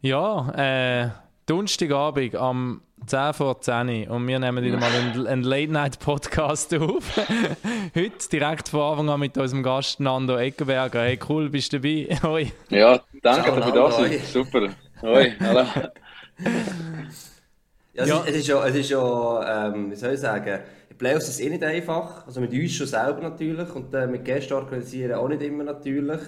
Ja, äh, Donnerstagabend am 10 vor 10 und wir nehmen wieder mal einen, einen Late-Night-Podcast auf. Heute direkt von Anfang an mit unserem Gast Nando Eckenberger. Hey, cool, bist du dabei? Hoi. Ja, danke, dass du da bist. Super. Hoi, hallo. Ja, ja. Es, ist, ja, es ist ja, ähm, wie soll ich sagen, Playoffs ist eh nicht einfach. Also mit uns schon selber natürlich und äh, mit Gästen organisieren auch nicht immer natürlich.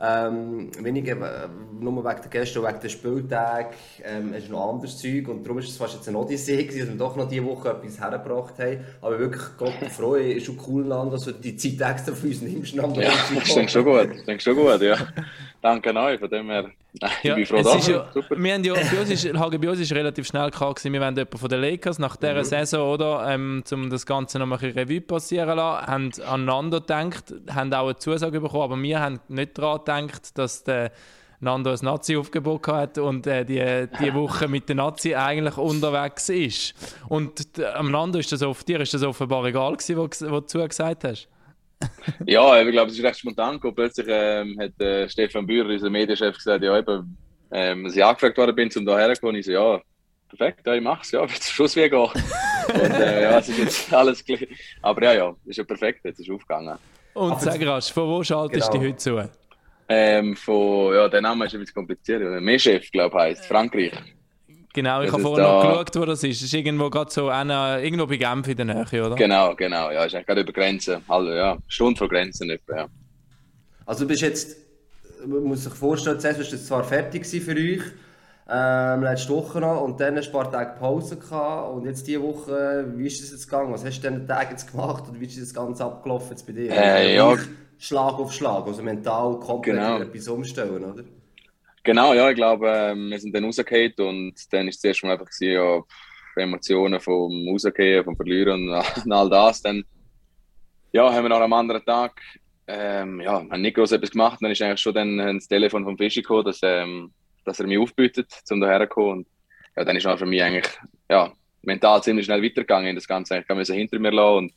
Ähm, weniger äh, nur wegen der Gäste, wegen der Spieltag, ähm, ist noch anderes Zeug und darum ist es fast jetzt eine Odyssee gewesen, dass wir doch noch diese Woche etwas hergebracht haben. Aber wirklich, Gott freue ist schon cool, dass du die Zeit extra für uns nimmst. Ja, ich denke schon gut, ich denke schon gut, ja. Danke euch, von dem her, ich bin froh, dass ja. Wir haben ja, bei uns ist, bei uns ist relativ schnell klar gewesen, wir wollen jemanden von den Lakers nach dieser mhm. Saison, oder, ähm, um das Ganze noch mal ein Revue passieren lassen, haben aneinander gedacht, haben auch eine Zusage bekommen, aber wir haben nicht daran gedacht, dass der Nando ein Nazi-Aufgebot hat und äh, die, die Woche mit der Nazi eigentlich unterwegs ist. Und am Nando ist das auf dir ist das offenbar egal gewesen, was du zugesagt hast. ja, ich glaube, es ist recht spontan gekommen. Plötzlich ähm, hat äh, Stefan Bührer, unser Medienchef, gesagt, ja, eben, ähm, als ich angefragt worden bin, um hierher zu kommen, ich so, ja, perfekt, ja, ich mache es, ja, wird zum Schluss wie gehen. Und äh, ja, es ist jetzt alles gleich. Aber ja, ja, ist ja perfekt, jetzt ist aufgegangen. Und Aber sag rasch, von wo schaltest genau. du heute zu? Ähm, von, ja, der Name ist ein bisschen kompliziert. Mehrchef, glaube ich, heisst Frankreich. Genau, ich habe vorhin noch geschaut, wo das ist. Das ist irgendwo gerade so eine, irgendwo bei Genf in der Nähe, oder? Genau, genau. Ja, ist eigentlich gerade über Grenzen. Also, ja, Stunde vor Grenzen etwa, ja. Also du bist jetzt, man muss sich vorstellen, zuerst warst du zwar fertig für euch, ähm, letzte Woche noch, und dann ein paar Tage Pause gehabt, und jetzt diese Woche, wie ist das jetzt gegangen? Was hast du denn Tag jetzt gemacht, oder wie ist das Ganze abgelaufen jetzt bei dir? Äh, ja. Schlag auf Schlag, also mental komplett genau. etwas umstellen, oder? Genau, ja, ich glaube, ähm, wir sind dann rausgefallen und dann war es zuerst mal einfach gewesen, ja, Emotionen vom Rausgehen, vom Verlieren und, all das. Dann ja, haben wir noch am anderen Tag ähm, ja, haben nicht groß etwas gemacht. Dann ist eigentlich schon dann das Telefon vom Fischi gekommen, dass, ähm, dass er mich aufbietet, um daher zu kommen. Und ja, dann ist auch für mich eigentlich ja, mental ziemlich schnell weitergegangen. Das Ganze eigentlich kann man hinter mir lassen und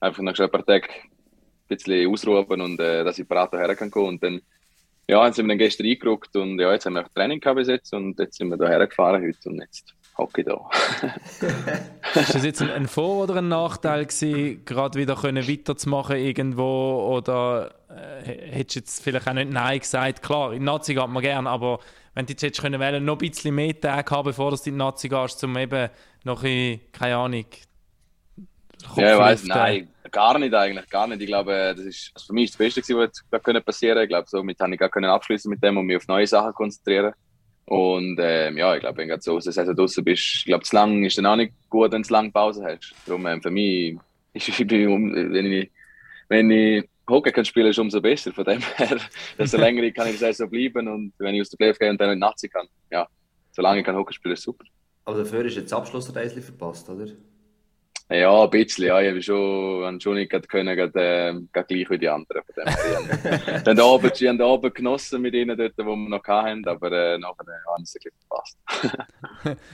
einfach nach ein paar Tagen ein bisschen ausruhen und äh, dass ich parat daher kann. Und dann ja, jetzt sind wir dann gestern eingerückt und ja, jetzt haben wir auch Training gehabt bis jetzt und jetzt sind wir hierher gefahren heute und jetzt hocke ich da. ist das jetzt ein Vor- oder ein Nachteil gewesen, gerade wieder können weiterzumachen irgendwo oder äh, hättest du jetzt vielleicht auch nicht Nein gesagt? Klar, in Nazi geht man gerne, aber wenn du jetzt hättest können wählen, noch ein bisschen mehr Tage haben, bevor du in die Nazi gehst, um eben noch ein, keine Ahnung, Kopf ja, ich weiß, nein, gar nicht eigentlich, gar nicht. Ich glaube, das ist also für mich das Beste, was passieren konnte. Ich glaube, somit habe ich gar können abschließen mit dem und mich auf neue Sachen konzentrieren. Und ähm, ja, ich glaube, wenn du so aus der Saison draußen bist, ich glaube, zu lang ist dann auch nicht gut, wenn du lange Pause hast. Darum ähm, für mich, ist, ich bin, wenn ich, wenn ich Hockey kann spielen, ist umso besser. Von dem her, desto länger kann ich das so bleiben und wenn ich aus der Playoff gehe und dann in die Nazi kann, ja, solange ich kann Hockey spielen, ist super. Aber dafür ist jetzt Abschlussreise verpasst, oder? Ja, ein bisschen, ja. Ich habe schon, habe schon nicht können, gerade, äh, gleich wie die anderen. Von dem dann oben, die haben da oben genossen mit ihnen dort, wo wir noch hatten, aber äh, nachher haben sie es verpasst.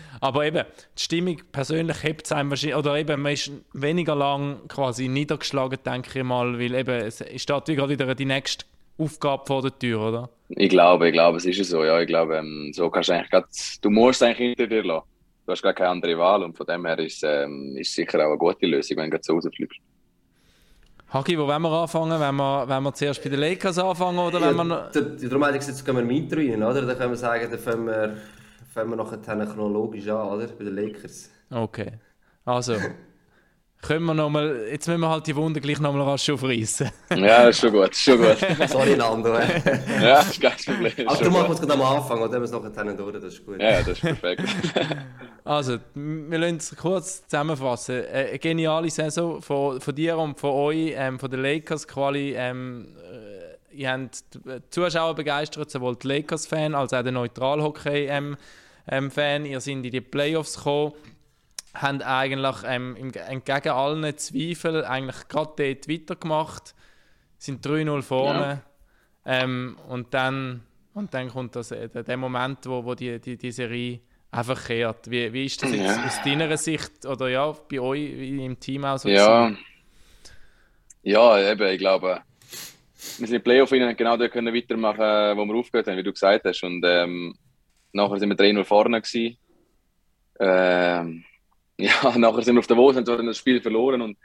aber eben, die Stimmung persönlich hebt es einem wahrscheinlich, oder eben, man ist weniger lang quasi niedergeschlagen, denke ich mal, weil eben, es steht wie gerade wieder die nächste Aufgabe vor der Tür, oder? Ich glaube, ich glaube, es ist so, ja. Ich glaube, ähm, so kannst du eigentlich grad, du musst es eigentlich hinter dir lassen du hast gar keine andere Wahl und von dem her ist es ähm, sicher auch eine gute Lösung, wenn du so rausfliegst. Hagi, wo wollen wir anfangen? Wenn wir, wenn wir zuerst bei den Lakers anfangen oder ja, wenn wir... Darum hätte ich jetzt gehen wir im Intro rein, oder? Dann können wir sagen, dann fangen wir, fangen wir nachher chronologisch an, oder? Bei den Lakers. Okay. Also, können wir noch mal, jetzt müssen wir halt die Wunde gleich nochmal rasch aufreißen. ja, ist schon gut, ist schon gut. Sorry, Nando. ja, ist kein Problem. Aber du machst es gerade am Anfang, oder? Dann wir es nachher durch, das ist gut. Ja, das ist perfekt. also, wir lassen es kurz zusammenfassen. Äh, eine geniale Saison von, von dir und von euch, ähm, von den Lakers Quali. Ähm, äh, ihr habt die Zuschauer begeistert, sowohl die Lakers-Fan als auch den Neutral-Hockey-Fan. Ähm, ihr seid in die Playoffs gekommen haben eigentlich ähm, entgegen allen Zweifeln eigentlich gerade dort weitergemacht, sind 3-0 vorne ja. ähm, und, dann, und dann kommt das, äh, der Moment, wo, wo die, die, die Serie einfach kehrt. Wie, wie ist das jetzt ja. aus deiner Sicht oder ja, bei euch im Team auch so? Ja, ja eben, ich glaube, wir sind im Playoff genau dort können weitermachen, wo wir aufgehört haben, wie du gesagt hast. Und ähm, nachher sind wir 3-0 vorne gewesen. Ähm, ja, nachher sind wir auf der und haben das Spiel verloren und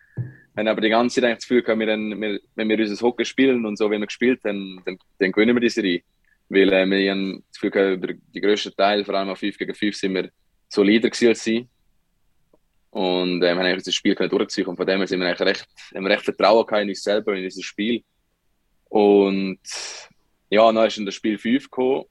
haben aber die ganze Zeit das Gefühl wir, wir, wenn wir unser Hockey spielen und so, wie wir gespielt haben, dann, dann gewinnen wir die Serie. Weil äh, wir haben das Gefühl gehabt, über die grössten Teil, vor allem auf 5 gegen 5, sind wir solider als sie. Und ähm, haben eigentlich das Spiel durchgezogen. Und von dem her sind wir eigentlich recht, haben wir recht Vertrauen in uns selber, in unser Spiel. Und ja, dann ist in das Spiel 5 gekommen,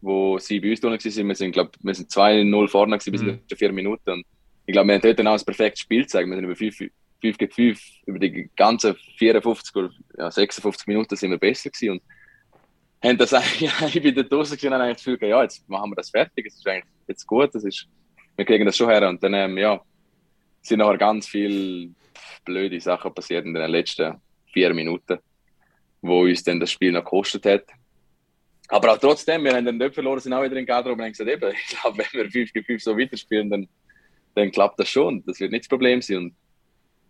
wo sie bei uns drin waren. Wir sind, glaube wir sind 2-0 vorne gewesen, bis mhm. in 4 Minuten. Und ich glaube, wir haben dann auch ein perfektes Spiel gezeigt. Wir sind über 5, 5 gegen 5, über die ganzen 54 oder ja, 56 Minuten sind wir besser gewesen. Und haben das eigentlich, ich bin da draußen gesehen und eigentlich das Gefühl, ja, jetzt machen wir das fertig, es ist eigentlich jetzt gut, das ist, wir kriegen das schon her. Und dann, ähm, ja, sind nachher ganz viele blöde Sachen passiert in den letzten vier Minuten, wo uns dann das Spiel noch gekostet hat. Aber auch trotzdem, wir haben dann nicht verloren, sind auch wieder in Garderobe und haben gesagt, eben, ich glaube, wenn wir 5 gegen 5 so weiterspielen, dann, dann klappt das schon. Das wird nicht das Problem sein. Und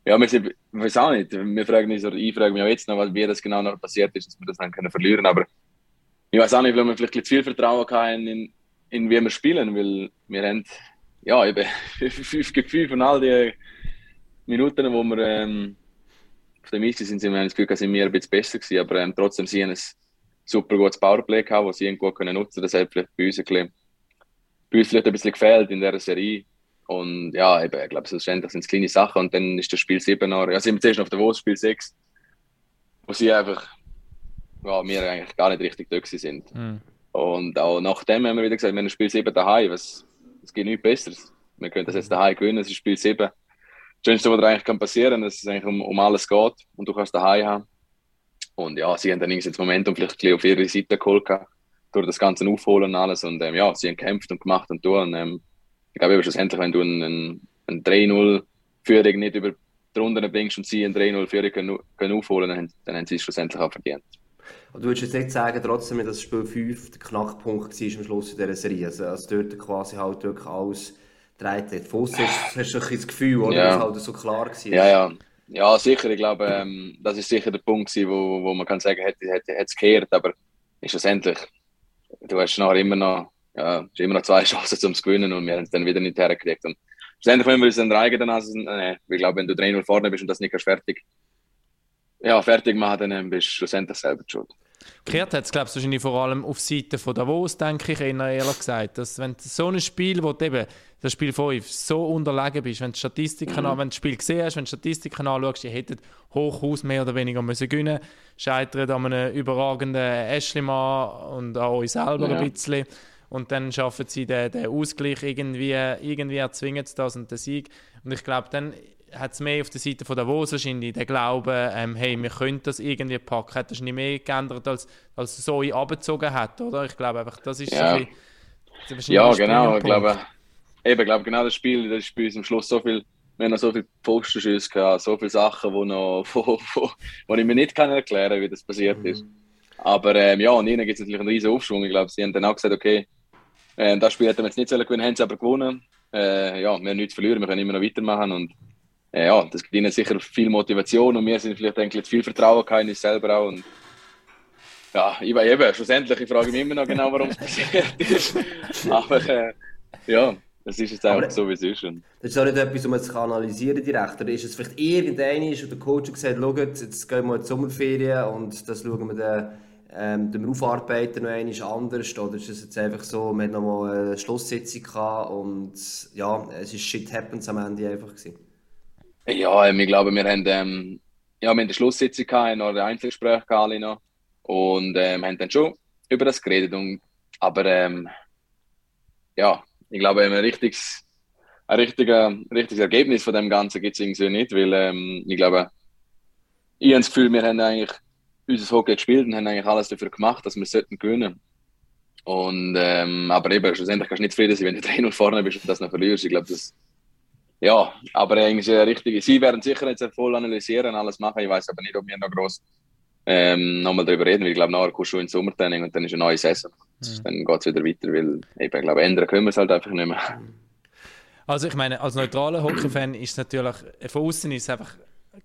ja, wir sind, ich weiß auch nicht, wir fragen uns, oder ich frage mich auch jetzt noch, wie das genau noch passiert ist, dass wir das dann können verlieren Aber ich weiß auch nicht, weil wir vielleicht zu viel Vertrauen hatten in, in wie wir spielen, weil wir haben ja, eben 5 gegen 5 und all die Minuten, wo wir ähm, auf dem Eis sind, sind wir das Gefühl, sind wir ein bisschen besser gewesen, aber ähm, trotzdem sie haben ein super gutes Powerplay gehabt, das sie gut können nutzen. Das hat vielleicht bei uns, bisschen, bei uns vielleicht ein bisschen gefehlt in dieser Serie. Und ja, eben, ich glaube, selbstverständlich sind es kleine Sachen und dann ist das Spiel 7 noch, ja, sind wir zuerst auf der Wurst, Spiel 6, wo sie einfach, ja, wir eigentlich gar nicht richtig da sind. Mhm. Und auch nachdem haben wir wieder gesagt, wir haben Spiel 7 daheim, was es geht nichts Besseres. Wir können das jetzt daheim gewinnen, es ist Spiel 7. Das Schönste, was eigentlich kann passieren kann, dass es eigentlich um, um alles geht und du kannst daheim haben. Und ja, sie haben dann irgendwie das Momentum vielleicht ein auf ihre Seite geholt, durch das Ganze aufholen und alles. Und ähm, ja, sie haben gekämpft und gemacht und tun. Und, ähm, ich glaube, schlussendlich, wenn du einen, einen 3-0-Führung nicht über die Runden bringst und sie einen 3-0-Führung können, können aufholen, dann, dann haben sie es schlussendlich auch verdient. Und du würdest jetzt nicht sagen, trotzdem, dass Spiel 5 der Knackpunkt war am Schluss in dieser Serie. Also, also dort quasi halt wirklich alles dreht hat. Von hast du das Gefühl, oder? Ja. Das halt so klar war. Ja, ja. Ja, sicher. Ich glaube, ähm, das ist sicher der Punkt, wo, wo man kann sagen, hätte hätte es gekehrt, aber ist schlussendlich, du hast nachher immer noch, ja, immer noch zwei Chancen zum zu gewinnen und wir haben es dann wieder nicht hergekriegt. Und schlussendlich, wenn wir uns dann reigen, dann also, äh, ich glaube, wenn du 3-0 vorne bist und das nicht fertig, ja, fertig machen, dann bist du schlussendlich selber schuld. Gekehrt hat es, glaube ich, wahrscheinlich vor allem auf Seite von Davos, denke ich, ehrlich gesagt. Dass, wenn so ein Spiel, wo du eben, das Spiel 5, so unterlegen bist, wenn du Statistiken mhm. an, wenn du das Spiel gesehen hast, wenn du Statistiken anschaust, die hätten Hochhaus mehr oder weniger müssen gewinnen scheitern an einem überragenden Ashley-Mann und auch euch selber ja. ein bisschen. Und dann schaffen sie den, den Ausgleich irgendwie, irgendwie erzwingen sie das und den Sieg. Und ich glaube, dann hat es mehr auf der Seite von Davos wahrscheinlich den Glauben, ähm, hey, wir können das irgendwie packen, hat das nicht mehr geändert, als, als Zoe abgezogen hat, oder? Ich glaube einfach, das ist ja. so ein bisschen, Ja, genau, ich glaube, eben, glaube genau das Spiel, das ist bei uns am Schluss so viel, wir haben noch so viele Postenschüsse gehabt, so viele Sachen, wo, noch, wo, wo, wo ich mir nicht kann erklären wie das passiert mhm. ist. Aber ähm, ja, und ihnen gibt es natürlich einen riesen Aufschwung. Ich glaube, sie haben dann auch gesagt, okay, äh, das Spiel hätten wir jetzt nicht gewinnen haben sie aber gewonnen. Äh, ja, wir haben nichts verlieren, wir können immer noch weitermachen und ja, das gibt ihnen sicher viel Motivation und wir sind vielleicht eigentlich viel Vertrauen in uns selber auch. Und ja, ich weiß eben, schlussendlich, ich frage mich immer noch genau, warum es passiert ist. Aber äh, ja, es ist jetzt einfach so, wie es ist. Und das ist auch nicht etwas, um es zu analysieren direkt. Oder ist es vielleicht irgendein ist und der Coach gesagt, schaut, jetzt gehen wir in die Sommerferien und das schauen wir dann ähm, dem Aufarbeiten noch einmal anders? Oder ist es jetzt einfach so, wir hatten noch mal eine Schlusssitzung und ja, es ist Shit Happens am Ende einfach gewesen? Ja, ähm, ich glaube, wir haben, ähm, ja, wir haben eine Schlusssitzung gehabt, noch ein Einzelgespräch gehabt noch, und ähm, haben dann schon über das geredet. Und, aber ähm, ja, ich glaube, ein richtiges, ein richtiger, richtiges Ergebnis von dem Ganzen gibt es irgendwie nicht, weil ähm, ich glaube, ich habe das Gefühl, wir haben eigentlich unser Hockey gespielt und haben eigentlich alles dafür gemacht, dass wir sollten gewinnen. Und, ähm, aber eben, schlussendlich kannst du nicht zufrieden sein, wenn du 3-0 vorne bist und das noch verlierst. Ich glaube, das, ja, aber eigentlich richtig. Sie werden sicher jetzt voll analysieren, alles machen. Ich weiß aber nicht, ob wir noch groß ähm, nochmal darüber reden, weil ich glaube, nachher kommst du ins Sommertraining und dann ist eine neue Saison. Mhm. Dann geht es wieder weiter, weil ich glaube, ändern können wir es halt einfach nicht mehr. Also ich meine, als neutraler Hockey-Fan ist es natürlich, von außen ist es einfach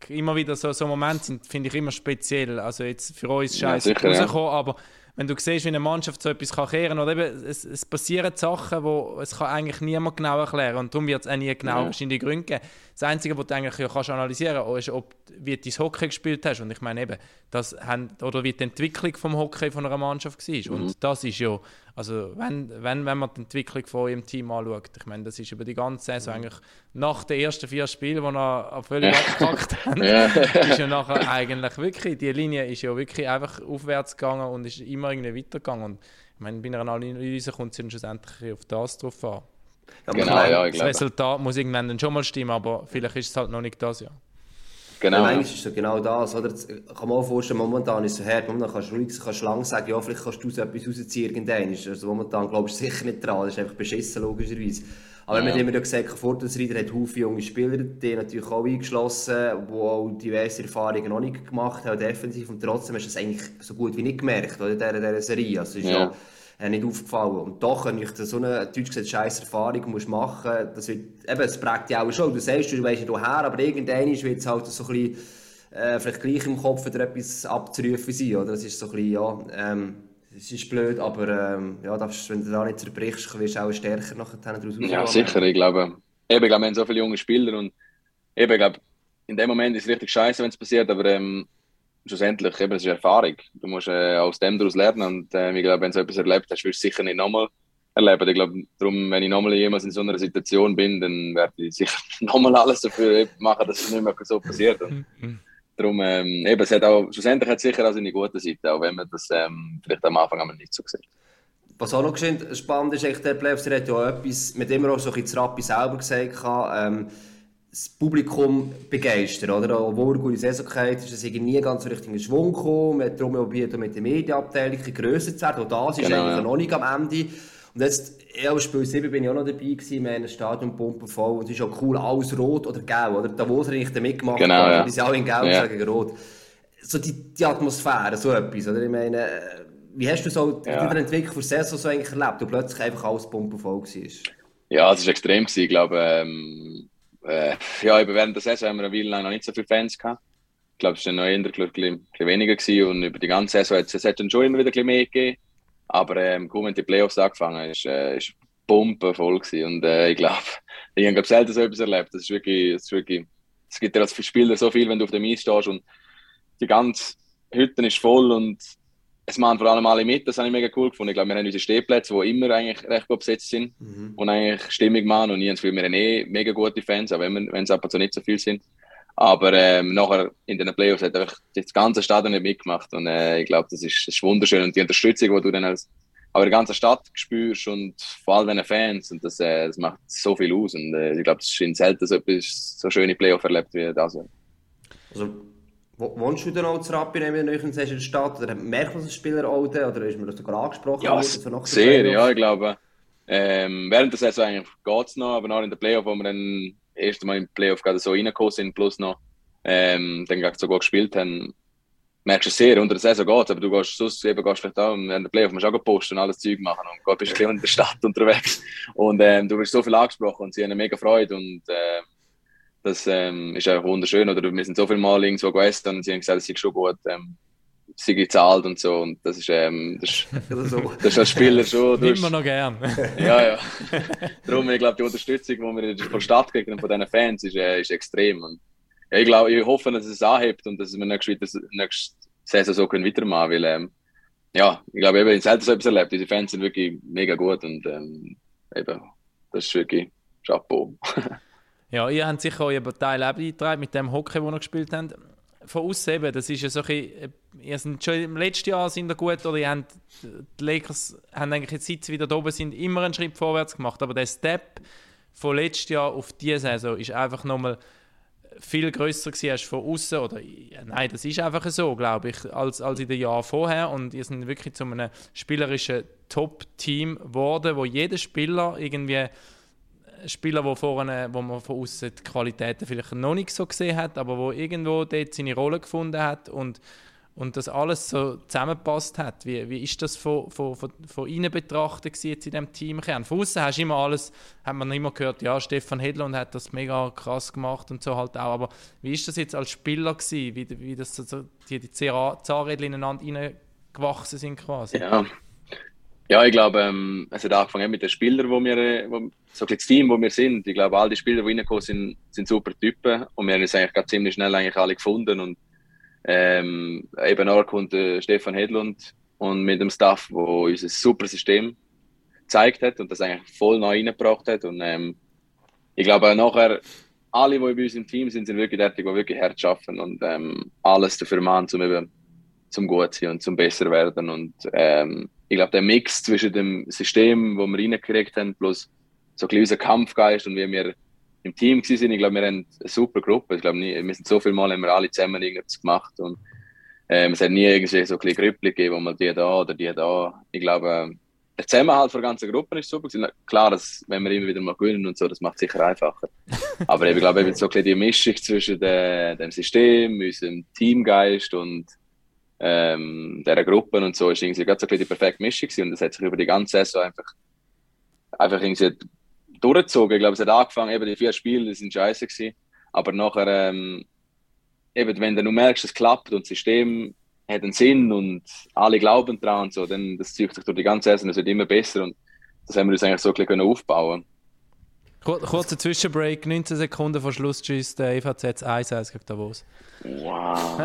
immer wieder so, so Momente sind, finde ich immer speziell. Also jetzt für uns scheiße ja, rausgekommen, ja. aber wenn du siehst, wie eine Mannschaft so etwas kann kehren oder eben, es, es passieren Sachen, wo es kann eigentlich niemand genau erklären und darum wird es auch nie genau ja. die Gründe geben. Das Einzige, was du eigentlich ja kannst analysieren kannst, ist, ob wie du dein Hockey gespielt hast und ich meine eben, das haben, oder wie die Entwicklung vom Hockey von einer Mannschaft war mhm. und das ist ja, also wenn, wenn, wenn man die Entwicklung von eurem Team anschaut, ich meine, das ist über die ganze Saison mhm. eigentlich nach den ersten vier Spielen, die wir völlig abgepackt haben, ist ja nachher eigentlich wirklich, die Linie ist ja wirklich einfach aufwärts gegangen und ist immer irgendwie weitergegangen. Und ich meine, bei einer Analyse kommt es dann schlussendlich auf das drauf an. Ja, genau, meine, ja, ich Das Resultat muss irgendwann dann schon mal stimmen, aber vielleicht ist es halt noch nicht das, ja. Genau. Ja, manchmal ist es genau das, oder? Das kann man auch vorstellen, momentan ist es so hart, momentan kannst du ruhig, kannst lang sagen, ja, vielleicht kannst du so etwas rausziehen irgendwann. Also momentan glaubst du sicher nicht dran, das ist einfach beschissen, logischerweise. Aber ja. wir haben immer gesagt, Vorteilsreiter hat viele junge Spieler, die natürlich auch eingeschlossen, die auch diverse Erfahrungen noch nicht gemacht haben, defensiv. Und trotzdem hast du es eigentlich so gut wie nicht gemerkt, oder, in dieser, dieser Serie. Also, ist ja. ja nicht aufgefallen. Und doch, wenn ich so eine, deutsch gesagt, scheiß Erfahrung musst machen das wird, eben, es prägt dich auch schon. Du sagst, du weißt nicht woher, aber irgendwann wird es halt so ein bisschen, äh, vielleicht gleich im Kopf wieder etwas abzurufen sein, oder? Das ist so ein bisschen, ja, ähm, es ist blöd, aber ähm, ja, darfst, wenn du da nicht zerbrichst, wirst du auch stärker nachher daraus Ja, sicher. Ich glaube, eben, ich glaube, wir haben so viele junge Spieler und eben, ich glaube, in dem Moment ist es richtig scheiße, wenn es passiert, aber ähm, schlussendlich, eben, es ist Erfahrung. Du musst äh, aus dem daraus lernen und äh, ich glaube, wenn du so etwas erlebt hast, wirst du es sicher nicht nochmal erleben. Ich glaube, darum, wenn ich nochmal jemals in so einer Situation bin, dann werde ich sicher nochmal alles dafür machen, dass es nicht mehr so passiert. Und, Darum, ähm, eben, es hat auch, schlussendlich hat es sicher auch seine gute Seite, auch wenn man das ähm, vielleicht am Anfang einmal nicht so sieht. Was auch noch spannend ist, echt der Playoffs, der hat ja auch etwas, mit dem er auch so ein bisschen Rappi selber gesagt ähm, das Publikum begeistern, oder? Obwohl er gute Saison geht, ist es nie ganz so richtig in Schwung gekommen, man hat darum probiert, mit der Medienabteilung grösser zu werden, auch das ist genau, eigentlich ja. noch nicht am Ende. Und jetzt, ja, Spiel 7 bin ich auch noch dabei gewesen, wir haben ein Stadion voll und es ist auch cool, alles rot oder gelb, oder? Da, wo er nicht mitgemacht genau, hat, ja. sind alle in gelb ja. gegen rot. So die, die Atmosphäre, so etwas, oder? Ich meine, wie hast du so ja. die Entwicklung der Saison so eigentlich erlebt, wo plötzlich einfach alles pumpen voll war? Ja, es war extrem gewesen, ich glaube, ähm, äh, ja, während der Saison haben wir eine Weile lang noch nicht so viele Fans gehabt. Ich glaube, es war noch eher ein bisschen, weniger gewesen und über die ganze Saison hat es, dann schon immer wieder ein bisschen mehr gegeben. Aber ähm, kaum wenn die Playoffs angefangen ist, äh, ist Pumpe voll gewesen. Und äh, ich glaube, ich habe selten so etwas erlebt. Das ist wirklich, das ist wirklich, es gibt dir als Spieler so viel, wenn du auf dem Eis stehst und die ganze Hütte ist voll und es machen vor allem alle mit, das habe ich mega cool gefunden. Ich glaube, wir haben unsere Stehplätze, die immer eigentlich recht gut besetzt sind mhm. und eigentlich stimmig machen und ich habe das Gefühl, wir haben eh mega gute Fans, auch wenn, wenn es ab und zu nicht so viel sind. Aber ähm, nachher in den Playoffs hat einfach das ganze Stadion nicht mitgemacht. Und äh, ich glaube, das ist, das ist wunderschön. Und die Unterstützung, die du dann als aber die ganze Stadt spürst und vor allem den Fans, und das, äh, das macht so viel aus. Und äh, ich glaube, das ist in selten so etwas so schöne Playoff erlebt wie das. Also, wohnst du denn auch zu Rappi in der Stadt? Oder merkt man das Spieler auch Oder ist mir das sogar angesprochen? Ja, worden, sehr, ja, ich glaube. Ähm, während der Saison eigentlich geht es noch, aber noch in der Playoff, wo wir dann erste Mal im Playoff gerade so reingekommen sind, plus noch ähm, dann so gut gespielt haben, merkst du sehr, unter der Saison geht aber du gehst sonst eben gehst vielleicht auch in der Playoff musst du auch posten und alles Zeug machen und bist ein bisschen in der Stadt unterwegs. Und ähm, du wirst so viel angesprochen und sie haben eine mega Freude und äh, das ähm, ist einfach wunderschön oder? Wir sind so viel Mal irgendwo gegessen und sie haben gesagt, es ist schon gut ähm, sie gezahlt und so. Und das ist, ähm, das, ist, das ist als Spieler schon. Nimmt man noch gern. ja, ja. Darum, ich glaube, die Unterstützung, die wir von der Stadt kriegen und von diesen Fans, ist, äh, ist extrem. Und ja, ich glaube, ich hoffe, dass es anhebt und dass wir nächste, nächste Saison so können weitermachen weil, ähm, ja, ich glaube, eben, ich selten so etwas erlebt. Diese Fans sind wirklich mega gut und ähm, eben, das ist wirklich Chapeau. ja, ihr habt sicher euren Teil auch beigetragen mit dem Hockey, den ihr gespielt habt von außen eben, das ist ja so ein bisschen, ihr sind schon im letzten Jahr sind ihr gut, oder? Ihr habt, die Lakers haben eigentlich jetzt, seit sie wieder da oben sind, immer einen Schritt vorwärts gemacht, aber der Step von letztes Jahr auf diese Saison ist einfach nochmal viel größer gewesen als von außen oder? Ja, nein, das ist einfach so, glaube ich, als, als in den Jahren vorher. Und ihr sind wirklich zu einem spielerischen Top-Team geworden, wo jeder Spieler irgendwie Spieler, wo, vorne, wo man von außen die Qualitäten vielleicht noch nicht so gesehen hat, aber wo irgendwo dort seine Rolle gefunden hat. Und, und das alles so zusammengepasst hat. Wie, wie ist das von, von, von, von Ihnen betrachtet jetzt in diesem Team? Von außen hast du immer alles, hat man immer gehört, ja, Stefan Hedlund hat das mega krass gemacht und so halt auch, aber wie ist das jetzt als Spieler gewesen, wie, wie das so, die, die Zahnräder ineinander gewachsen sind quasi. Ja, ja ich glaube, ähm, es hat angefangen mit den Spielern, wo wir, wo, so das Team, wo wir sind. Ich glaube, all die Spieler, die reingekommen sind, sind super Typen und wir haben uns eigentlich ziemlich schnell eigentlich alle gefunden und ähm, eben auch kommt äh, Stefan Hedlund und mit dem Staff, wo uns ein super System gezeigt hat und das eigentlich voll neu reingebracht hat. Und ähm, ich glaube nachher alle, die bei uns im Team sind, sind wirklich dort, die wirklich hart arbeiten und ähm, alles dafür machen, um eben zum gut sein und zum besser werden. Und ähm, ich glaube der Mix zwischen dem System, wo wir reingekriegt haben, plus so ein bisschen unser Kampfgeist und wie wir im Team sind. Ich glaube, wir haben eine super Gruppe. Ich glaube, wir sind so viel Mal haben wir alle zusammen irgendwas gemacht und ähm, es hat nie irgendwie so ein bisschen gegeben, wo man die da oder die da. Ich glaube, der Zusammenhalt der ganzen Gruppe ist super. Klar, dass, wenn wir immer wieder mal gewinnen und so, das macht es sicher einfacher. Aber ich glaube, eben so ein bisschen die Mischung zwischen de, dem System, unserem Teamgeist und ähm, dieser Gruppen und so ist irgendwie ganz so ein bisschen die perfekte Mischung gewesen. und das hat sich über die ganze Saison einfach, einfach irgendwie durchgezogen. Ich glaube, es hat angefangen, eben die vier Spiele, die sind scheiße gewesen. Aber nachher, ähm, eben, wenn du merkst, es klappt und das System hat einen Sinn und alle glauben daran und so, dann das zieht sich durch die ganze Saison, es wird immer besser und das haben wir uns eigentlich so ein bisschen aufbauen Kurzer Zwischenbreak, 19 Sekunden vor Schluss, tschüss, der EVZ 1-1 gegen Davos. Wow.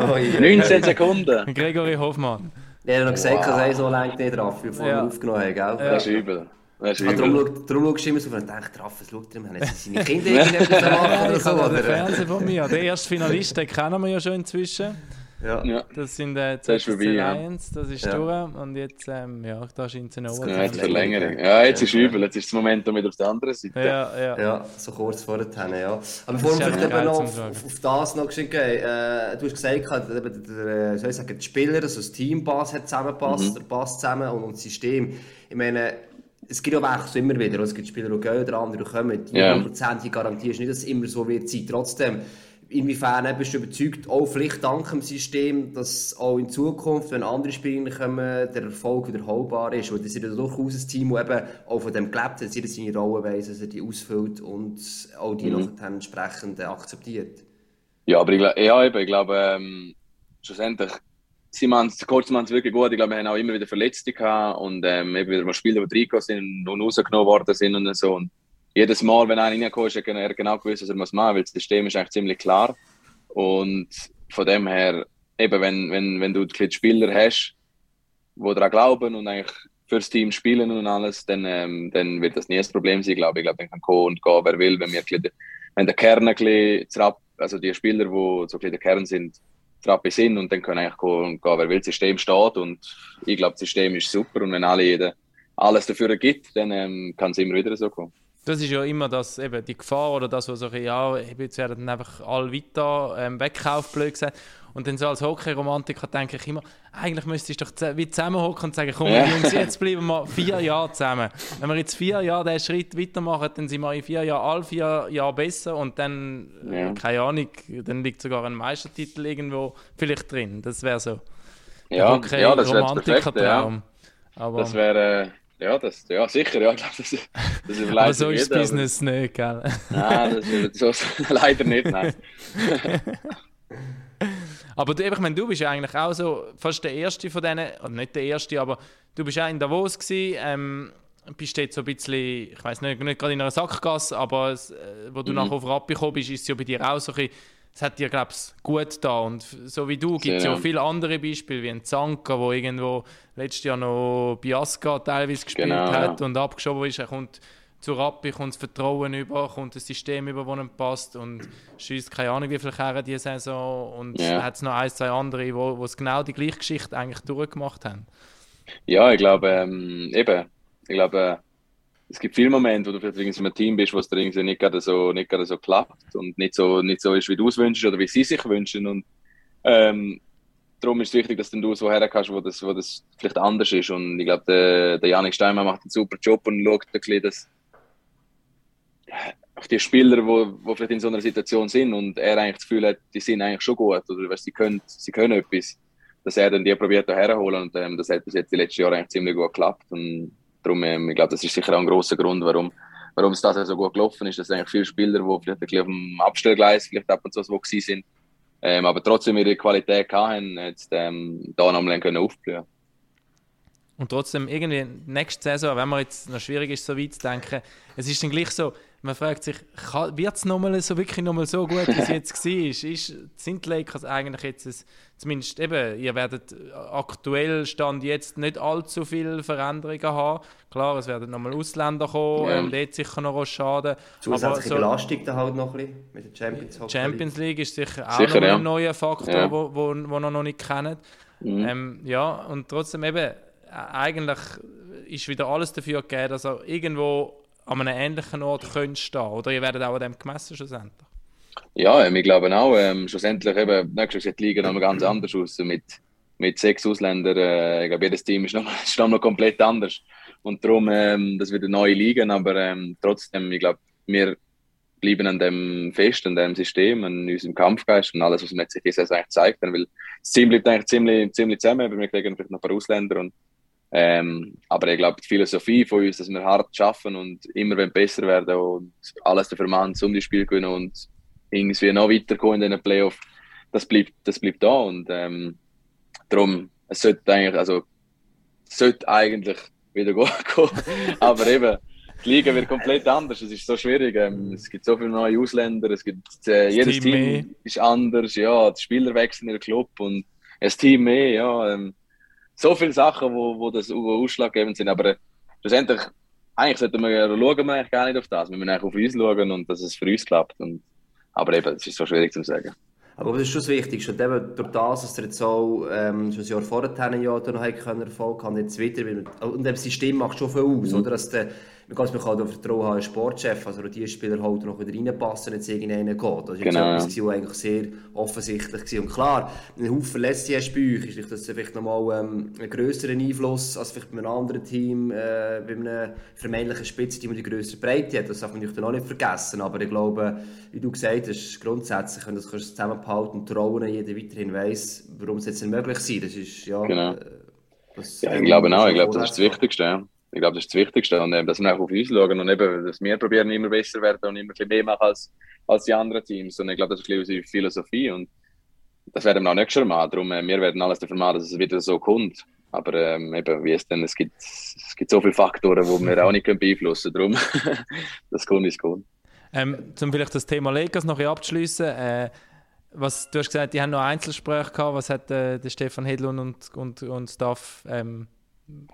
oh, 19 Sekunden. Gregory Hoffmann. Er hat noch gesagt, wow. dass er so lange nicht drauf, bevor ja. wir aufgenommen haben, gell? Das ist übel. Ist ah, darum, darum schaust du immer so und denkst, Raff, was schaut er seine Kinder irgendetwas gemacht oder so? Oder? Fernsehen von mir. Der erste Finalist, den kennen wir ja schon inzwischen. Ja. ja. Das sind äh, das ist vorbei, Lions, das ist ja. durch. Und jetzt, ähm, ja, da scheint es noch Ja, jetzt Verlängerung. Ja, jetzt ist übel, jetzt ist das Momentum wieder auf der anderen Seite. Ja, ja. ja so kurz vor der Tenne, ja. Aber bevor wir vielleicht eben noch auf, auf, das noch geschickt äh, du hast gesagt, der, der, der, soll ich sagen, die Spieler, also das Teampass hat zusammenpasst, mhm. der Pass zusammen und, und das System. Ich meine, es gibt ja Wechsel immer wieder. Es gibt Spieler, die gehen, oder andere kommen. Die yeah. 100% garantierst nicht, dass es immer so wird sein. Trotzdem, inwiefern bist du überzeugt, auch vielleicht dank dem System, dass auch in Zukunft, wenn andere Spieler kommen, der Erfolg wiederholbar ist? Weil das ist ja durchaus ein Team, das eben auch von dem gelebt hat, dass seine Rolle weiss, dass er die ausfüllt und auch die mhm. noch entsprechend akzeptiert. Ja, aber ich, ja, eben, ich glaube, ähm, schlussendlich sie machen es, kurz machen es wirklich gut. Ich glaube, wir haben auch immer wieder Verletzte gehabt und ähm, eben wieder mal Spieler, die reingekommen sind und rausgenommen worden sind und so. Und jedes Mal, wenn einer reingekommen ist, hat er genau gewusst, was er muss machen, weil das System ist eigentlich ziemlich klar. Und von dem her, eben, wenn, wenn, wenn du die Spieler hast, die daran glauben und eigentlich fürs Team spielen und alles, dann, ähm, dann wird das nie ein Problem sein, glaube ich. Ich glaube, dann kann kommen und gehen, wer will, wenn wir wenn der Kern ein bisschen, also die Spieler, die so ein bisschen der Kern sind, Trappe sind und dann können eigentlich gehen, wer will. Das System steht und ich glaube, das System ist super und wenn alle jeder alles dafür gibt, dann ähm, kann es immer wieder so kommen. Das ist ja immer das, eben die Gefahr oder das, was so, ja, jetzt werden einfach alle weiter ähm, wegkauft, blöd gesagt. Und dann so als Hockey-Romantiker denke ich immer, eigentlich müsstest du doch wie zusammenhocken und sagen, komm ja. Jungs, jetzt bleiben wir vier Jahre zusammen. Wenn wir jetzt vier Jahre diesen Schritt weitermachen, dann sind wir in vier Jahren, alle vier Jahre besser und dann, ja. keine Ahnung, dann liegt sogar ein Meistertitel irgendwo vielleicht drin. Das wäre so. Ja, okay, ja das wäre perfekt, ja. Aber, das wäre... Ja, das, ja, sicher, ja, das, das ist Aber so ist das Business aber, nicht, gell? Nein, das ist so, leider nicht, nein. Aber du, ich meine, du bist ja eigentlich auch so fast der Erste von denen, oder nicht der Erste, aber du bist auch in Davos gewesen, ähm, bist jetzt so ein bisschen, ich weiß nicht, nicht gerade in einer Sackgasse, aber es, äh, wo du mhm. nachher auf Rappi gekommen bist, ist es ja bei dir auch so ein bisschen, es hat dir, glaube ich, gut da und so wie du gibt es ja. ja viele andere Beispiele, wie ein Zanka, der irgendwo letztes Jahr noch Biasca teilweise gespielt genau, hat ja. und abgeschoben ist, er kommt zu Rappi kommt das Vertrauen über, kommt das System über, das ihm passt und schießt keine Ahnung wie viele Kehren diese Saison und ja. hat es noch ein, zwei andere, die wo, es genau die gleiche Geschichte eigentlich durchgemacht haben. Ja, ich glaube, ähm, eben, ich glaube, es gibt viele Momente, wo du vielleicht in einem Team bist, wo es irgendwie nicht gerade so, nicht gerade so klappt und nicht so, nicht so ist, wie du es wünschst oder wie sie sich wünschen und ähm, darum ist es wichtig, dass du so herkommst, wo das, wo das vielleicht anders ist und ich glaube, der, der Janik Steinmann macht einen super Job und schaut ein bisschen, dass auf die Spieler, wo, wo vielleicht in so einer Situation sind und er eigentlich das Gefühl hat, die sind eigentlich schon gut oder was, sie können, sie können etwas, dass er dann die probiert herholen und ähm, das hat bis jetzt die letzten Jahre eigentlich ziemlich gut geklappt und darum, ähm, ich glaube, das ist sicher auch ein großer Grund, warum warum es das so gut gelaufen ist, dass eigentlich viele Spieler, die vielleicht ein bisschen auf dem Abstellgleis vielleicht ab und zu so sind, ähm, aber trotzdem ihre Qualität hatten, jetzt ähm, da nochmal können aufblühen. Und trotzdem, irgendwie nächste Saison, wenn man jetzt noch schwierig ist, so weit zu denken, es ist dann gleich so, man fragt sich, wird es nochmal so wirklich nochmal so gut, wie es jetzt war? Ist, sind die Lakers eigentlich jetzt, ein, zumindest eben, ihr werdet aktuell Stand jetzt nicht allzu viele Veränderungen haben. Klar, es werden nochmal Ausländer kommen, ja. ähm, dort sicher noch was schaden. Zusätzliche so, Belastung da halt noch ein bisschen mit der Champions League. Champions League ist sicher auch sicher, noch ja. ein neuer Faktor, ja. wo, wo, wo wir noch nicht kennen. Mhm. Ähm, ja, und trotzdem eben, eigentlich ist wieder alles dafür gegeben, dass er irgendwo an einem ähnlichen Ort könnt stehen Oder ihr werdet auch an dem gemessen schlussendlich? Ja, wir glauben auch. Ähm, schlussendlich eben, nächstes Jahr sieht die Liga noch ganz anders aus. Mit, mit sechs Ausländern, äh, ich glaube, jedes Team ist noch, ist noch komplett anders. Und darum, ähm, das wird eine neue Liga, aber ähm, trotzdem, ich glaube, wir bleiben an dem fest, an dem System, an unserem Kampfgeist und alles, was wir jetzt diese eigentlich zeigt. Weil das Team bleibt eigentlich ziemlich, ziemlich zusammen, wir kriegen vielleicht noch ein paar Ausländer und ähm, aber ich glaube, die Philosophie von uns, dass wir hart arbeiten und immer besser werden und alles dafür machen, um die Spiel gewinnen und irgendwie noch weiterkommen in den Playoffs, das bleibt, das bleibt da. Und ähm, darum, es sollte eigentlich, also, es sollte eigentlich wieder gehen. aber eben, die Liga wird komplett anders. Es ist so schwierig. Ähm, es gibt so viele neue Ausländer. Es gibt, äh, jedes Team, Team ist anders. Ja, die Spieler wechseln in den Club und das Team mehr. Ja, ähm, so viele Sachen, wo, wo das wo ausschlaggebend sind. Aber schlussendlich, eigentlich sollten wir schauen wir eigentlich gar nicht auf das. Wir müssen eigentlich auf uns schauen und dass es für uns klappt. Und, aber eben, es ist so schwierig zu sagen. Aber das ist schon das Wichtigste. Und eben durch das, dass ihr jetzt auch ähm, schon ein Jahr vorher Jahr noch Erfolg haben, jetzt wieder. Und das System macht schon viel aus, mhm. oder? Dass der, man kann auch Vertrauen haben, Sportchef, also die Spieler halt noch wieder reinpassen, wenn es irgendeinen geht. Das war genau. etwas, was eigentlich sehr offensichtlich war. Und klar, ein Haufen Verletzte hast bei euch, ist das vielleicht nochmal ähm, einen grösseren Einfluss als vielleicht bei einem anderen Team, äh, bei einem vermeintlichen Spitzenteam, die grössere Breite hat. Das darf man natürlich auch nicht vergessen. Aber ich glaube, wie du gesagt hast, grundsätzlich, wenn du das zusammenhalten und trauen, jeder weiterhin weiss, warum es jetzt nicht möglich ist. Das ist, ja... Genau. Äh, das, ja, ich glaube auch. Ich glaube, das ist das Wichtigste. Ich glaube, das ist das Wichtigste. Und eben, dass wir auch auf uns schauen und eben, dass wir probieren, immer besser werden und immer ein mehr machen als, als die anderen Teams. Und ich glaube, das ist unsere Philosophie. Und das werden wir auch nicht schon machen. Darum, äh, wir werden alles dafür machen, dass es wieder so kommt. Aber ähm, eben, wie es denn, es gibt, es gibt so viele Faktoren, die wir auch nicht beeinflussen können. Darum, das kommt, ist gut. Ähm, um vielleicht das Thema Lakers noch abzuschließen. Äh, was, du hast gesagt, die haben noch Einzelgespräche gehabt. Was hat äh, der Stefan Hedlund und, und, und Staff ähm,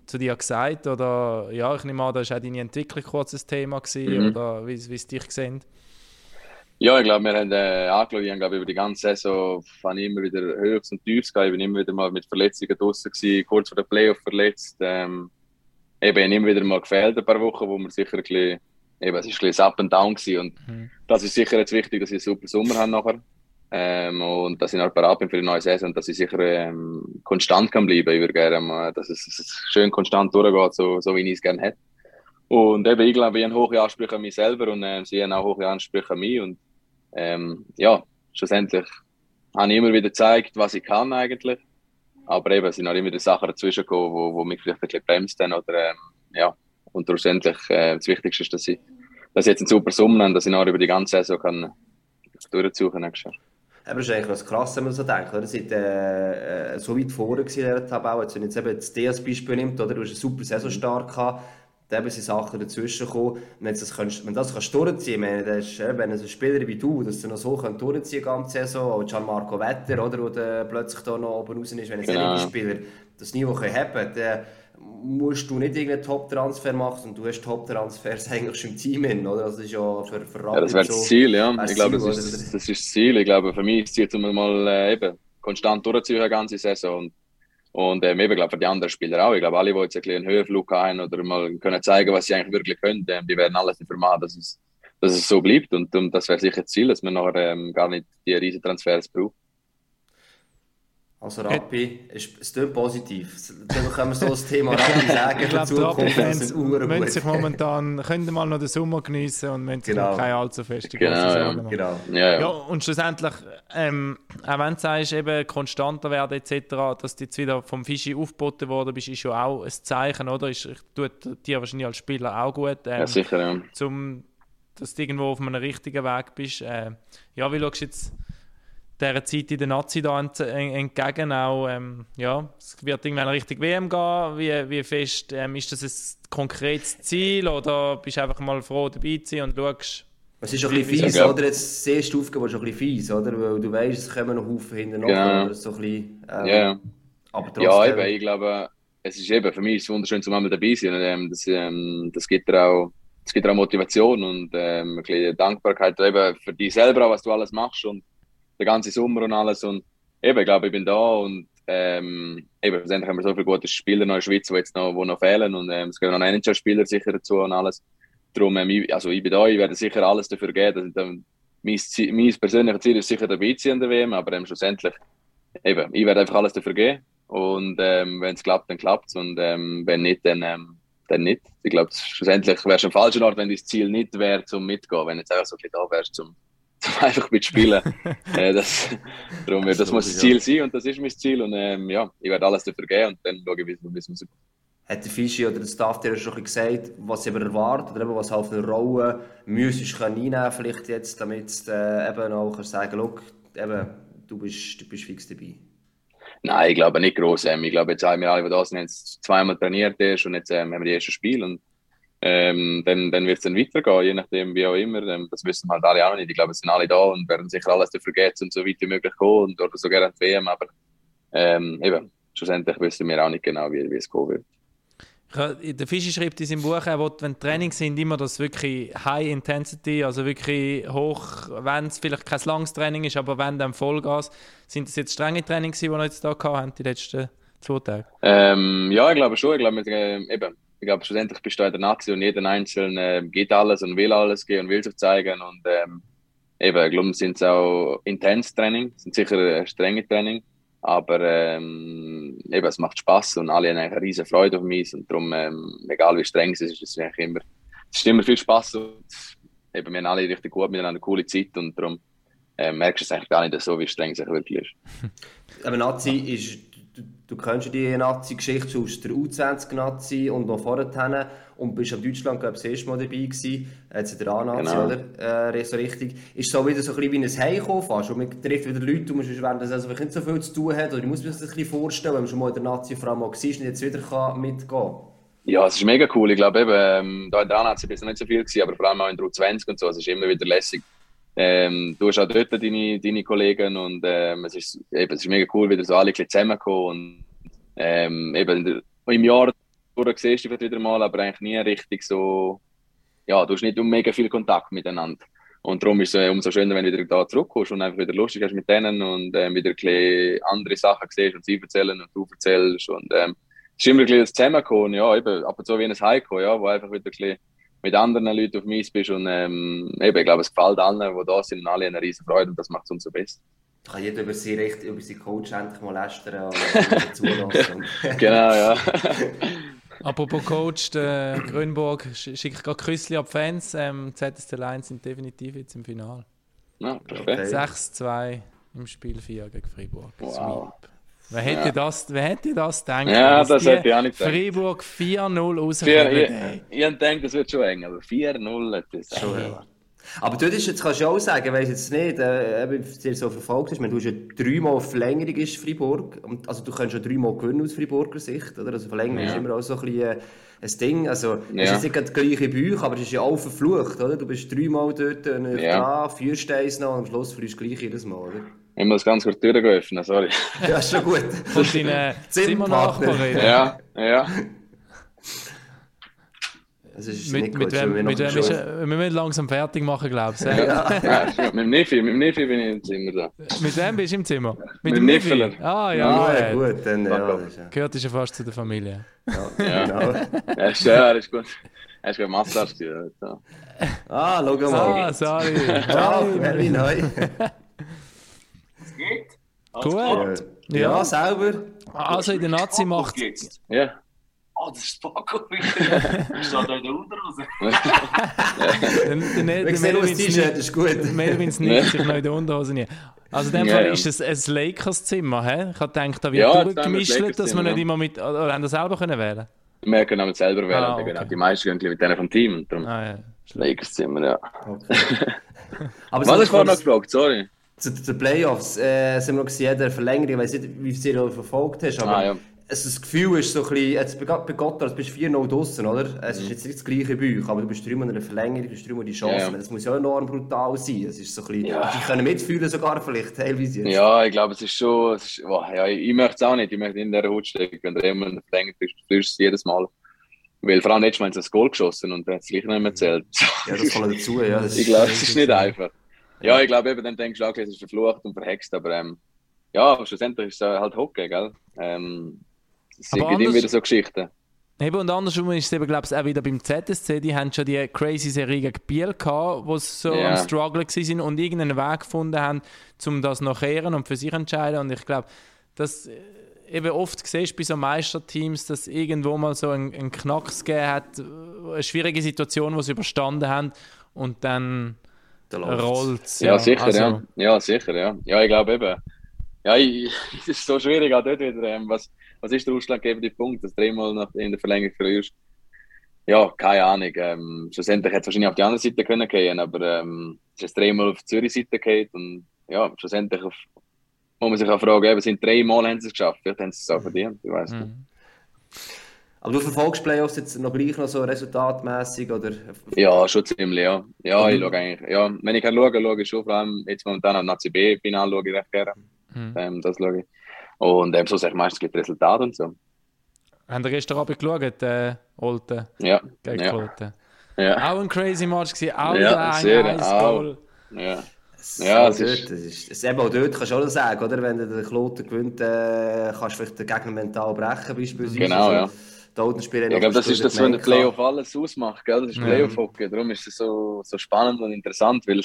zu dir gesagt? Oder ja, ich nehme an, da war auch deine Entwicklung kurz ein Thema gewesen, mhm. oder wie, wie es dich gesehen? Ja, ich glaube, wir haben äh, angeschaut, ich habe über die ganze Saison fand ich immer wieder Höchst und Tiefs gehabt. Ich bin immer wieder mal mit Verletzungen draußen gewesen, kurz vor der Playoff verletzt. Ähm, eben immer wieder mal gefehlt ein paar Wochen, wo wir sicher ein bisschen, eben, es ist ein bisschen up and down gewesen. Und mhm. das ist sicher jetzt wichtig, dass wir einen super Sommer haben nachher. Ähm, und dass ich noch bereit bin für die neue Saison dass ich sicher ähm, konstant kann bleiben. Würde gerne, dass es, schön konstant durchgeht, so, so wie ich es gerne hätte. Und eben, ich glaube, ich habe hohe Ansprüche an mich selber und ähm, sie haben auch hohe Ansprüche an mich. Und ähm, ja, schlussendlich habe ich immer wieder gezeigt, was ich kann eigentlich. Aber eben, es sind auch immer wieder Sachen dazwischen gekommen, wo mich vielleicht ein bisschen bremst haben. Oder, ähm, ja. Und schlussendlich, äh, das Wichtigste ist, dass ich, dass ich jetzt einen super Sommer habe, dass ich noch über die ganze Saison kann nächstes Jahr. Aber das ist eigentlich was krass, wenn man so denkt. Oder? Seid äh, äh, so weit vorne in der Tabelle. Jetzt, wenn jetzt eben das D als Beispiel nimmt, oder? du hast einen super Saisonstart gehabt, da sind Sachen dazwischen gekommen. Wenn, das kannst, wenn das kannst durchziehen kannst, das ist, äh, wenn ein Spieler wie du, das noch so kann durchziehen kann, die ganze Saison, auch Gianmarco Wetter, oder, der plötzlich da noch oben raus ist, wenn ein genau. Spieler das Niveau haben kann, musst du nicht irgendeinen Top-Transfer machen und du hast Top-Transfers eigentlich schon im Team hin, oder? Das ist ja für, für ja, das wäre das Ziel, ja. Ich glaube, das ist, das ist das Ziel. Ich glaube, für mich ist Ziel, um mal äh, eben konstant durchzuziehen, die ganze Saison. Und, und ähm, eben, glaube für die anderen Spieler auch. Ich glaube, alle, die jetzt ein bisschen einen Höhenflug haben oder mal können zeigen, was sie eigentlich wirklich können, ähm, die werden alles dafür machen, dass es, dass es so bleibt. Und, und das wäre sicher das Ziel, dass man nachher ähm, gar nicht die riesen Transfers braucht. Also Rappi, es, es klingt positiv. Dann können wir so das Thema Rappi sagen. ich glaube, die Rappi-Fans müssen sich momentan, können mal noch den Sommer geniessen und müssen sich genau. keine allzu feste genau, genau. Ja, ja. ja, und schlussendlich, ähm, auch wenn du sagst, eben konstanter werden etc., dass du jetzt wieder vom Fischi aufgeboten worden bist, ist ja auch ein Zeichen, oder? Ist, tut dir wahrscheinlich als Spieler auch gut. Ähm, ja, sicher, ja. Zum, dass du irgendwo auf einem richtigen Weg bist. Äh, ja, wie schaust du jetzt dieser Zeit in der Nazi da ent, entgegen auch, ähm, ja, es wird irgendwann Richtung WM gehen, wie, wie fest, ähm, ist das ein konkretes Ziel oder bist du einfach mal froh dabei zu sein und schaust, es ist ein bisschen fies, ja, oder? Jetzt die erste Aufgabe ist ein bisschen fies, oder? Weil du weißt, es kommen noch Haufen hinten noch. Genau. Oder? So ein bisschen, ähm, ja. Aber trotzdem... Ja, eben, ich glaube, es ist eben, für mich ist es wunderschön, zum einmal dabei zu sein. Und, ähm, das, ähm, das gibt dir auch, das gibt dir auch Motivation und ähm, ein bisschen Dankbarkeit eben für dich selber, was du alles machst und den ganzen Sommer und alles. Und eben, ich glaube, ich bin da und ähm, eben, schlussendlich haben wir so viele gute Spieler noch in der Schweiz, die jetzt noch, wo noch fehlen und ähm, es gehören noch NHL-Spieler sicher dazu und alles. Darum, ähm, also ich bin da, ich werde sicher alles dafür geben. Dass, ähm, mein, mein persönliches Ziel ist sicher dabei zu sein an der WM, aber ähm, schlussendlich, eben, ich werde einfach alles dafür geben. Und ähm, wenn es klappt, dann klappt es. Und ähm, wenn nicht, dann, ähm, dann nicht. Ich glaube, schlussendlich wäre es ein falscher Ort, wenn das Ziel nicht wäre, zum mitgehen. Wenn jetzt einfach so ein bisschen da wärst, zum einfach mitspielen. äh, das, darum, das muss das Ziel sein und das ist mein Ziel. Und ähm, ja, ich werde alles dafür geben und dann schaue ich, wie es rauskommt hat der Fischi oder der Staff dir schon gesagt, was sie aber erwartet oder eben, was halt für eine Rolle müsstest du einnehmen vielleicht jetzt, damit du äh, eben auch kannst sagen look, eben, du bist, du bist fix dabei? Nein, ich glaube nicht groß. Ähm, ich glaube, jetzt haben wir alle, die da sind, jetzt zweimal trainiert ist und jetzt ähm, haben wir die ersten Spiel und ähm, dann, dann wird es dann weitergehen, je nachdem, wie auch immer. Ähm, das wissen halt alle auch nicht. Ich glaube, es sind alle da und werden sicher alles dafür geben, um so weit wie möglich zu kommen und oder so gerne die WM, aber ähm, eben, schlussendlich wissen wir auch nicht genau, wie, wie es kommen wird. Der Fischi schreibt in seinem Buch, er will, wenn Trainings sind, immer das wirklich High Intensity, also wirklich hoch, wenn es vielleicht kein langes Training ist, aber wenn dann Vollgas. Sind das jetzt strenge Trainings, die wir jetzt hier haben, die letzten zwei Tage? Ähm, ja, ich glaube schon. Ich glaube, äh, eben, ich glaube, schlussendlich bist du in der Nazi und jeder Einzelne äh, geht alles und will alles gehen und will sich zeigen. Und ähm, eben, ich glaube, sind es auch intense Training, sind sicher strenge Training. Aber ähm, eben, es macht Spaß und alle haben eine riesige Freude auf mich. Und darum, ähm, egal wie streng es ist, ist es eigentlich immer, es ist immer viel Spaß. Und eben, wir haben alle richtig gut miteinander, eine coole Zeit. Und darum äh, merkst du es eigentlich gar nicht so, wie streng es wirklich ist. Aber Nazi ist, du, du kennst die Nazi-Geschichte aus der U20-Nazi und noch vorher und bist am Deutschland, glaube ich, das erste Mal dabei gewesen, jetzt in der A-Nazi, genau. oder? Äh, so richtig. Ist so wieder so ein bisschen wie ein Heimkommen fast, und man trifft wieder Leute, die während das also nicht so viel zu tun hat, oder ich muss mir das ein bisschen vorstellen, wenn man schon mal in der Nazi vor allem war und jetzt wieder kann mitgehen kann. Ja, es ist mega cool. Ich glaube eben, ähm, da in der A-Nazi war es nicht so viel, gewesen, aber vor allem auch in der U20 und so, es ist immer wieder lässig. Ähm, du hast auch dort deine, deine Kollegen und ähm, es, ist, eben, es ist mega cool, wieder so alle zusammenkommen und ähm, eben im Jahr durch siehst du wieder mal, aber eigentlich nie richtig so, ja, du hast nicht mega viel Kontakt miteinander. Und darum ist es umso schöner, wenn du wieder da zurückkommst und einfach wieder lustig hast mit denen und äh, wieder ein andere Sachen siehst und sie erzählen und du erzählst. Und ähm, es ist immer ein bisschen das Zusammenkommen, ja, eben, ab und zu wie ein Heiko, ja, wo einfach wieder ein bisschen mit anderen Leuten auf mich bist und ähm, eben, ich glaube, es gefällt allen, die da sind und alle eine riesen Freude und das macht es umso besser. Kann jeder über sie recht, über seinen Coach endlich mal lästern und zulassen. genau, ja. Apropos Coach, der Grünburg schickt gerade Küssli ab Fans. Ähm, ZSC Lions sind definitiv jetzt im Finale. Ja, perfekt. 6-2 im Spiel 4 gegen Freiburg. Wow. Wer hätte, ja. das, wer hätte das gedacht? Ja, das hätte ich auch nicht gedacht. Freiburg 4-0 rauskommen. Ich, ich, ich denke, das wird schon eng, aber 4-0 das ist schon. Aber du jetzt kannst du auch sagen, ich weiß jetzt nicht, äh, wenn du so verfolgt hast, du hast ja dreimal Verlängerung ist Freiburg, also du kannst ja dreimal gewinnen aus Freiburger Sicht, oder? Also Verlängerung ja. ist immer auch so ein bisschen äh, ein Ding, also ja. es ist nicht das gleiche Büch, aber es ist ja auch verflucht, oder? Du bist dreimal dort äh, ja. dran, führst eins noch und am Schluss verlierst du gleich jedes Mal, oder? Ich muss ganz kurz die Tür öffnen, sorry. Ja, ist schon gut. Von deinen Zimmernachbarin. Ja, ja. Mit, mit, wem, mit wem ist, wir müssen langsam fertig machen, glaube ich. Ja. ja, mit dem Nefi, mit dem Nefi bin ich im Zimmer da. Mit wem bist du im Zimmer? Mit, mit dem Nefi? Ah, ja, ah, gut. gut dann, ja, Gehört ist ja fast zu der Familie. Ja, ja. genau. ja, ist, ja, ist gut. Er ist Massage gehört. Ja. Ah, schau mal. Ah, sorry. Ciao, Merlin, hi. Es geht? Gut. Ja, ja, selber. Also in der Nazi macht... Ja. Oh, das ist Paco. ich stehe da in der Unterhose. Wir sehen T-Shirt, ist gut. Melvin nimmt sich noch in der Unterhose nie. Also in dem Fall ist es ein Lakers-Zimmer, hä? Ich habe gedacht, da wird ja, durchgemischelt, dass man nicht immer mit... Oder haben das selber können wählen Wir können damit selber wählen, ah, okay. genau. Die meisten gehen mit denen vom Team. Darum ah, ja. Lakers-Zimmer, ja. Okay. Aber Was hast du vorhin noch gefragt? Sorry. zu den Playoffs äh, sind wir noch gesehen, der Verlängerung, ich weiß nicht, wie viel du verfolgt hast, aber Ah, ja. Es, das Gefühl ist so ein bisschen, jetzt bei Gotthard, du bist 4-0 draussen, oder? Es ist jetzt nicht das gleiche bei euch, aber du bist dreimal in einer Verlängerung, du hast dreimal die Chance. Ja. Das muss ja enorm brutal sein. Es ist so ein bisschen, Ja. die können mitfühlen sogar vielleicht, teilweise jetzt. Ja, ich glaube, es ist schon. Es ist, wow, ja, ich, möchte es auch nicht. Ich möchte in dieser Hut stecken. Wenn du immer verlängert bist, du es jedes Mal. Weil vor allem letztes Mal haben sie das Goal geschossen und dann hat es gleich nicht mehr zählt. Ja, das kommt dazu, ja. Ich glaube, es ist nicht einfach. Ja, ich glaube eben, dann denkst du, okay, es ist verflucht und verhext, aber ähm, ja, schlussendlich ist es halt Hockey, gell? Ähm, es Aber gibt immer wieder so Geschichten. Eben, und andersrum ist es eben, glaube ich, auch wieder beim ZSC, die haben schon die crazy Serie gegen Biel gehabt, wo sie so Ja. am Struggle waren und irgendeinen Weg gefunden haben, um das noch kehren und für sich entscheiden. Und ich glaube, dass äh, eben oft siehst du bei so Meisterteams, dass irgendwo mal so ein, ein Knacks gegeben hat, eine schwierige Situation, die sie überstanden haben und dann Da rollt es. Ja, sicher, also, ja. Ja, sicher, ja. Ja, ich glaube eben. Ja, ich, es ist so schwierig auch dort wieder. Ähm, was, was ist der ausschlaggebende Punkt, dass du dreimal nach, in der Verlängerung verlierst? Ja, keine Ahnung. Ähm, schlussendlich hätte es wahrscheinlich auf die andere Seite können gehen, aber ähm, es ist dreimal auf die Zürich-Seite gegangen und ja, schlussendlich auf, muss man sich auch fragen, eben, sind dreimal haben sie es geschafft, vielleicht haben sie es auch verdient, ich weiß nicht. Mhm. Aber du verfolgst Playoffs jetzt noch gleich noch so resultatmäßig oder? Ja, schon ziemlich, ja. Ja, ich Mhm. schaue eigentlich, ja, wenn ich kann schauen, schaue ich schon vor allem jetzt momentan am NACB-Final schaue ich recht gerne. Mhm. Ähm, das schaue ich. Und ähm, so sage ich meistens gibt es Resultate und so. Haben ihr gestern Abend geschaut, äh, Olten Ja, gegen ja, Kloten? ja, Auch ein crazy Match gewesen, auch Ja, der sehr, eine auch. Goal. ja. Ja, Ja, es ist, ist- das ist, eben auch dort kannst du auch sagen, oder? Wenn du den Kloten gewinnt, äh, kannst du vielleicht den Gegner mental brechen, beispielsweise. Genau, ja. Die Autenspieler Ich glaube, das ist das, was der Playoff alles ausmacht, gell? Das ist. Playoff-Hockey. Darum ist es so, so spannend und interessant, weil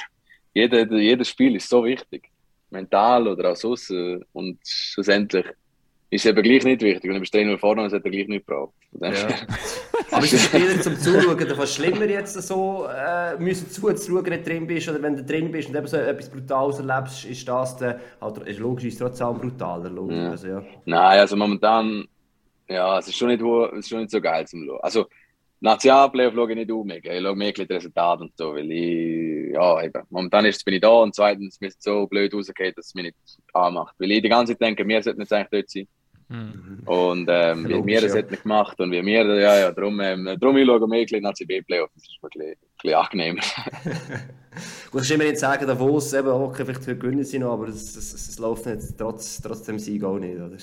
jeder, jedes Spiel ist so wichtig. Mental oder auch sonst. äh, Und schlussendlich ist es eben gleich nicht wichtig. Und du 3-0 vorne und es hat er gleich nicht gebraucht. Ja. Aber ist das Spieler zum Zuschauen dann fast schlimmer jetzt so äh, müssen zuzuschauen, wenn du drin bist oder wenn du drin bist und eben so etwas Brutales erlebst, ist das dann, halt, ist logisch, ist trotzdem auch brutaler, logisch. Ja. Also, ja. Nein, also momentan, ja, es ist schon nicht, wo- es ist schon nicht so geil zum Schauen. Also, Nationalplayoff schaue ich nicht um, ich schaue mehr die Resultate und so, weil ich, ja, eben, momentan ist, bin ich da und zweitens mir ist es so blöd rausgeht, dass es mich nicht anmacht. Weil ich die ganze Zeit denke, wir sollten jetzt eigentlich dort sein. Mhm. Und ähm, wie wir das ja. hätten gemacht und wie wir, ja, ja, darum, ähm, darum ich schaue mehr die NCB-Playoff, das ist mir ein bisschen, ein angenehmer. Gut, kannst immer nicht sagen, Davos eben okay, vielleicht gewinnen sie noch, aber es, es, es läuft nicht, trotz, trotz dem Sieg auch nicht, oder?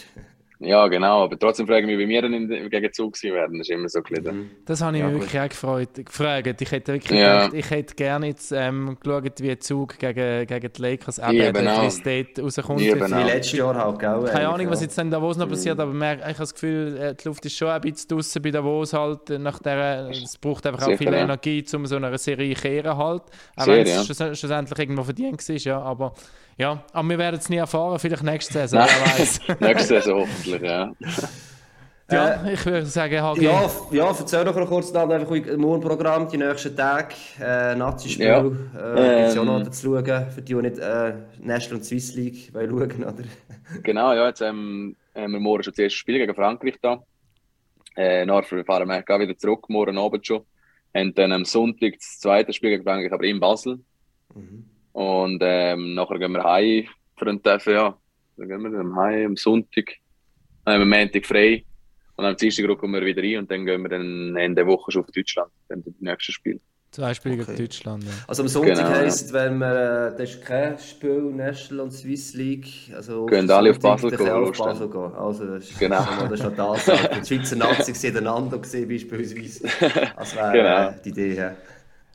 Ja, genau, aber trotzdem frage ich mich, wie wir dann in, gegen Zug sein werden, das ist immer so ein bisschen. Das habe ich Ja, mich gut. wirklich auch gefreut, gefragt. Ich hätte wirklich Ja. gedacht, ich hätte gerne jetzt ähm, geschaut, wie Zug gegen, gegen die Lakers eben. Free State rauskommt. Wie letztes Jahr halt, gell? Keine Ahnung, was jetzt in Davos noch passiert, aber man, ich habe das Gefühl, äh, die Luft ist schon ein bisschen draußen bei Davos halt. äh, Nach der, es braucht einfach auch viel ja. Energie, um so eine Serie zu kehren halt. Auch wenn es schlussendlich irgendwo verdient war, ja. Aber ja, aber wir werden es nie erfahren, vielleicht nächste Saison, wer weiß. Nächste Saison hoffentlich, ja. ja, ich würde sagen, HG. Ja, ja, erzähl doch noch kurz dann einfach im Morgenprogramm, die nächsten Tage, äh, Nazi-Spiel, Ja. äh, auch noch Ähm. dazu schauen, für die, die nicht äh, National und Swiss League wollen schauen, oder? Genau, ja, jetzt ähm, haben wir morgen schon das erste Spiel gegen Frankreich da. Äh, nachher fahren wir gleich wieder zurück, morgen Abend schon. Und dann am Sonntag das zweite Spiel gegen Frankreich, aber in Basel. Und ähm, nachher gehen wir heim für einen Tag, ja. Dann gehen wir heim am Sonntag. Dann haben wir am Montag frei. Und am Dienstag kommen wir wieder rein und dann gehen wir dann Ende der Woche schon auf Deutschland. Dann das nächste Spiel. Zwei Spiele Okay. gegen Deutschland. Ja. Also am Sonntag Genau, ja. heisst, wenn wir, äh, das ist kein Spiel National und Swiss League, also Gehen alle auf Basel dann können wir gehen, auf Basel gehen. Also das ist, Genau. das ist noch das. Die Schweizer Nazi gesehen, einander gesehen beispielsweise. Das wäre Genau. äh, die Idee. Ja.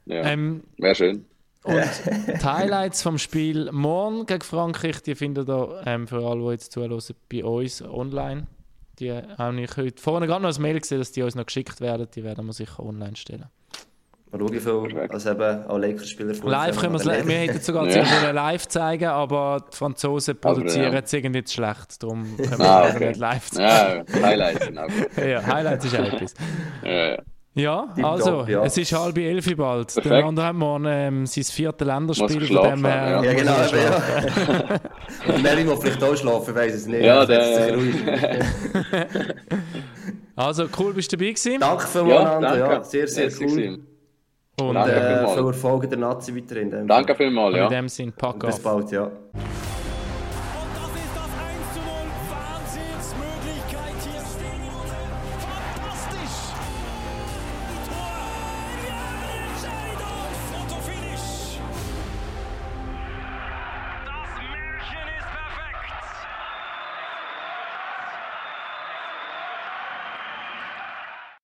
Ja, Ähm, wäre schön. Und die Highlights vom Spiel morgen gegen Frankreich, die findet ihr ähm, für alle, die jetzt zuhören, bei uns online. Die habe ich heute vorne gerade noch ein Mail gesehen, dass die uns noch geschickt werden. Die werden wir sicher online stellen. Mal schauen, wie viel Perfekt. als eben auch Lakers-Spieler Live können wir es, wir hätten sogar Ja. live zeigen, aber die Franzosen produzieren ja. es irgendwie zu schlecht. Darum können wir Ah, es okay. nicht live zeigen. Ja, Highlights sind auch gut. Ja, Highlights ist auch etwas. Ja, ja. Ja, also, ja. es ist halb elf bald. Der Perfekt. andere hat morgen ähm, sein viertes Länderspiel. Muss Von dem her Ja, muss genau. Ja. Und Melly muss vielleicht auch schlafen, weiß es nicht. Ja, Also, der- ist er ruhig. Also, cool, bist du dabei gewesen. Danke Ja, füreinander, ja, danke. sehr, sehr Merci cool. gewesen. Und Danke äh, viel Erfolg in der Nazi weiterhin. Danke vielmals, in ja. dem Sinn, pack Bis bald, ja.